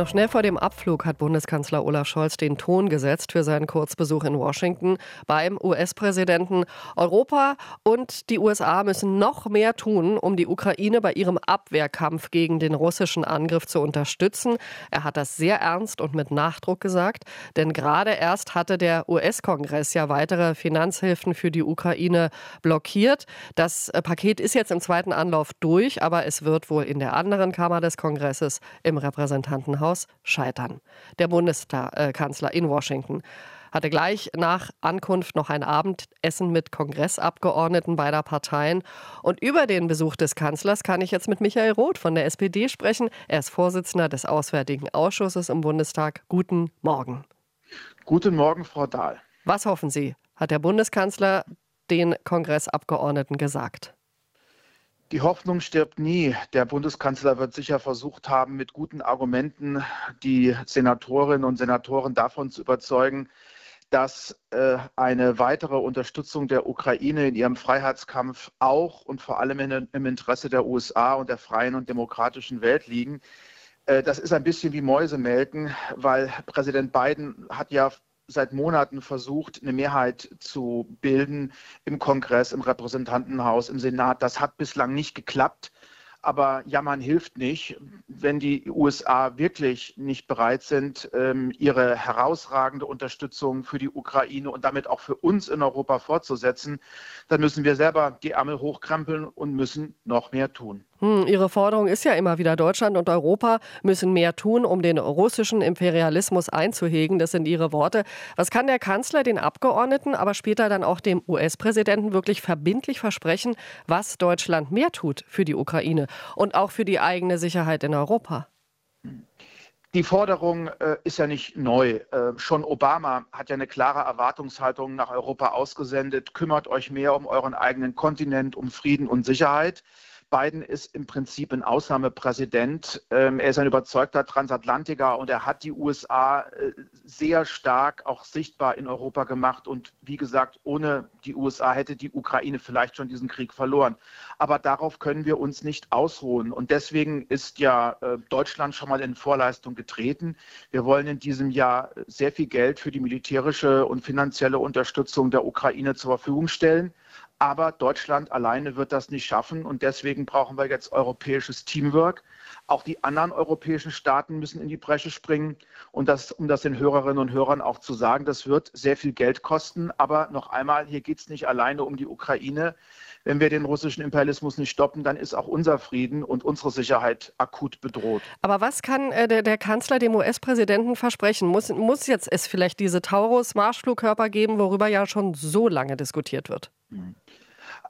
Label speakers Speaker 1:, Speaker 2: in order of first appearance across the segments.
Speaker 1: Noch schnell vor dem Abflug hat Bundeskanzler Olaf Scholz den Ton gesetzt für seinen Kurzbesuch in Washington beim US-Präsidenten. Europa und die USA müssen noch mehr tun, um die Ukraine bei ihrem Abwehrkampf gegen den russischen Angriff zu unterstützen. Er hat das sehr ernst und mit Nachdruck gesagt, denn gerade erst hatte der US-Kongress ja weitere Finanzhilfen für die Ukraine blockiert. Das äh, Paket ist jetzt im zweiten Anlauf durch, aber es wird wohl in der anderen Kammer des Kongresses im Repräsentantenhaus Haus scheitern. Der Bundeskanzler in Washington hatte gleich nach Ankunft noch ein Abendessen mit Kongressabgeordneten beider Parteien. Und über den Besuch des Kanzlers kann ich jetzt mit Michael Roth von der SPD sprechen. Er ist Vorsitzender des Auswärtigen Ausschusses im Bundestag. Guten Morgen.
Speaker 2: Guten Morgen, Frau Dahl.
Speaker 1: Was hoffen Sie, hat der Bundeskanzler den Kongressabgeordneten gesagt?
Speaker 2: Die Hoffnung stirbt nie. Der Bundeskanzler wird sicher versucht haben, mit guten Argumenten die Senatorinnen und Senatoren davon zu überzeugen, dass äh, eine weitere Unterstützung der Ukraine in ihrem Freiheitskampf auch und vor allem in, im Interesse der USA und der freien und demokratischen Welt liegen. Äh, das ist ein bisschen wie Mäusemelken, weil Präsident Biden hat ja seit Monaten versucht, eine Mehrheit zu bilden im Kongress, im Repräsentantenhaus, im Senat. Das hat bislang nicht geklappt. Aber jammern hilft nicht. Wenn die USA wirklich nicht bereit sind, ähm, ihre herausragende Unterstützung für die Ukraine und damit auch für uns in Europa fortzusetzen, dann müssen wir selber die Ärmel hochkrempeln und müssen noch mehr tun.
Speaker 1: Hm, Ihre Forderung ist ja immer wieder, Deutschland und Europa müssen mehr tun, um den russischen Imperialismus einzuhegen. Das sind Ihre Worte. Was kann der Kanzler den Abgeordneten, aber später dann auch dem US-Präsidenten wirklich verbindlich versprechen, was Deutschland mehr tut für die Ukraine und auch für die eigene Sicherheit in Europa?
Speaker 2: Die Forderung äh, ist ja nicht neu. Äh, schon Obama hat ja eine klare Erwartungshaltung nach Europa ausgesendet. Kümmert euch mehr um euren eigenen Kontinent, um Frieden und Sicherheit. Biden ist im Prinzip ein Ausnahmepräsident. Ähm, er ist ein überzeugter Transatlantiker und er hat die USA äh, sehr stark auch sichtbar in Europa gemacht. Und wie gesagt, ohne die USA hätte die Ukraine vielleicht schon diesen Krieg verloren. Aber darauf können wir uns nicht ausruhen. Und deswegen ist ja äh, Deutschland schon mal in Vorleistung getreten. Wir wollen in diesem Jahr sehr viel Geld für die militärische und finanzielle Unterstützung der Ukraine zur Verfügung stellen. Aber Deutschland alleine wird das nicht schaffen und deswegen brauchen wir jetzt europäisches Teamwork. Auch die anderen europäischen Staaten müssen in die Bresche springen. Und das, um das den Hörerinnen und Hörern auch zu sagen, das wird sehr viel Geld kosten. Aber noch einmal, hier geht es nicht alleine um die Ukraine. Wenn wir den russischen Imperialismus nicht stoppen, dann ist auch unser Frieden und unsere Sicherheit akut bedroht.
Speaker 1: Aber was kann äh, der, der, Kanzler dem US-Präsidenten versprechen? Muss, muss jetzt es vielleicht diese Taurus-Marschflugkörper geben, worüber ja schon so lange diskutiert wird?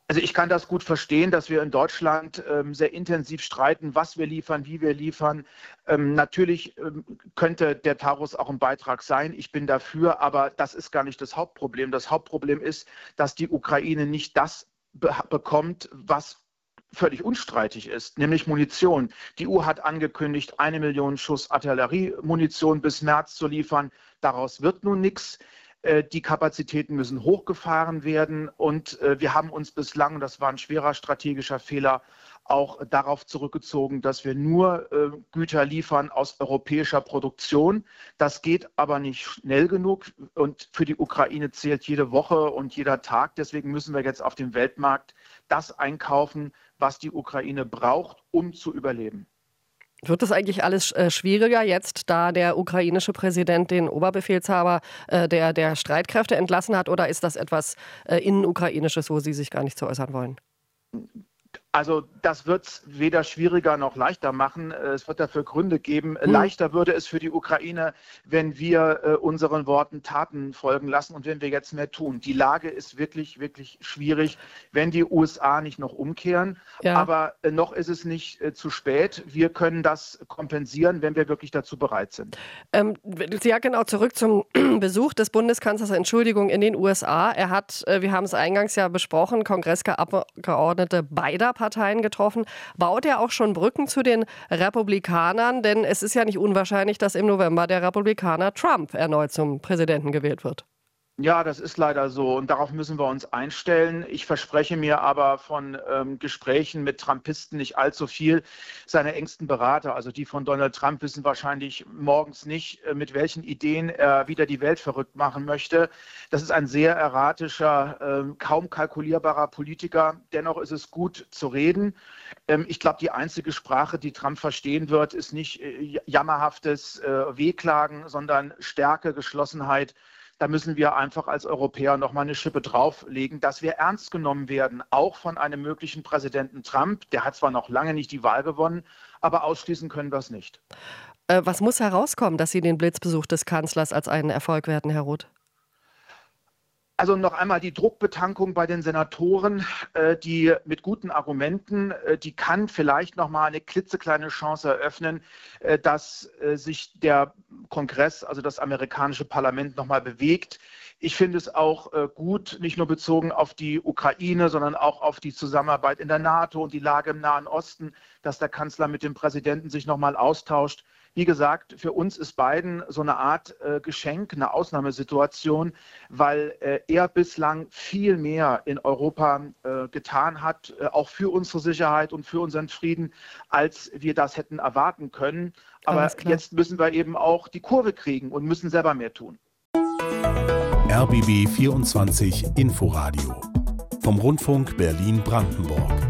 Speaker 2: Also ich kann das gut verstehen, dass wir in Deutschland ähm, sehr intensiv streiten, was wir liefern, wie wir liefern. Ähm, natürlich ähm, könnte der Taurus auch ein Beitrag sein. Ich bin dafür, aber das ist gar nicht das Hauptproblem. Das Hauptproblem ist, dass die Ukraine nicht das be bekommt, was völlig unstreitig ist, nämlich Munition. Die EU hat angekündigt, eine Million Schuss Artilleriemunition bis März zu liefern. Daraus wird nun nichts. Äh, die Kapazitäten müssen hochgefahren werden und äh, wir haben uns bislang, das war ein schwerer strategischer Fehler, auch darauf zurückgezogen, dass wir nur äh, Güter liefern aus europäischer Produktion. Das geht aber nicht schnell genug und für die Ukraine zählt jede Woche und jeder Tag. Deswegen müssen wir jetzt auf dem Weltmarkt das einkaufen, was die Ukraine braucht, um zu überleben.
Speaker 1: Wird das eigentlich alles äh, schwieriger jetzt, da der ukrainische Präsident den Oberbefehlshaber äh, der, der Streitkräfte entlassen hat, oder ist das etwas äh, innenukrainisches, wo Sie sich gar nicht zu äußern wollen?
Speaker 2: Also das wird es weder schwieriger noch leichter machen. Äh, es wird dafür Gründe geben. Mhm. Leichter würde es für die Ukraine, wenn wir äh, unseren Worten Taten folgen lassen und wenn wir jetzt mehr tun. Die Lage ist wirklich, wirklich schwierig, wenn die USA nicht noch umkehren. Ja. Aber äh, noch ist es nicht äh, zu spät. Wir können das kompensieren, wenn wir wirklich dazu bereit sind.
Speaker 1: Ähm, ja, genau, zurück zum Besuch des Bundeskanzlers, Entschuldigung, in den USA. Er hat, äh, wir haben es eingangs ja besprochen, Kongressabgeordnete beider Parteien getroffen. Baut er auch schon Brücken zu den Republikanern? Denn es ist ja nicht unwahrscheinlich, dass im November der Republikaner Trump erneut zum Präsidenten gewählt wird.
Speaker 2: Ja, das ist leider so und darauf müssen wir uns einstellen. Ich verspreche mir aber von ähm, Gesprächen mit Trumpisten nicht allzu viel. Seine engsten Berater, also die von Donald Trump, wissen wahrscheinlich morgens nicht, äh, mit welchen Ideen er wieder die Welt verrückt machen möchte. Das ist ein sehr erratischer, äh, kaum kalkulierbarer Politiker. Dennoch ist es gut zu reden. Ähm, ich glaube, die einzige Sprache, die Trump verstehen wird, ist nicht äh, jammerhaftes äh, Wehklagen, sondern Stärke, Geschlossenheit da müssen wir einfach als Europäer noch mal eine Schippe drauflegen, dass wir ernst genommen werden, auch von einem möglichen Präsidenten Trump. Der hat zwar noch lange nicht die Wahl gewonnen, aber ausschließen können wir es nicht.
Speaker 1: Äh, was muss herauskommen, dass Sie den Blitzbesuch des Kanzlers als einen Erfolg werten, Herr Roth?
Speaker 2: Also noch einmal die Druckbetankung bei den Senatoren, äh, die mit guten Argumenten, äh, die kann vielleicht noch mal eine klitzekleine Chance eröffnen, äh, dass sich der Kongress, also das amerikanische Parlament, noch mal bewegt. Ich finde es auch gut, nicht nur bezogen auf die Ukraine, sondern auch auf die Zusammenarbeit in der NATO und die Lage im Nahen Osten, dass der Kanzler mit dem Präsidenten sich noch mal austauscht. Wie gesagt, für uns ist Biden so eine Art äh, Geschenk, eine Ausnahmesituation, weil äh, er bislang viel mehr in Europa äh, getan hat, äh, auch für unsere Sicherheit und für unseren Frieden, als wir das hätten erwarten können. Aber jetzt müssen wir eben auch die Kurve kriegen und müssen selber mehr tun.
Speaker 3: RBB 24 Inforadio vom Rundfunk Berlin-Brandenburg.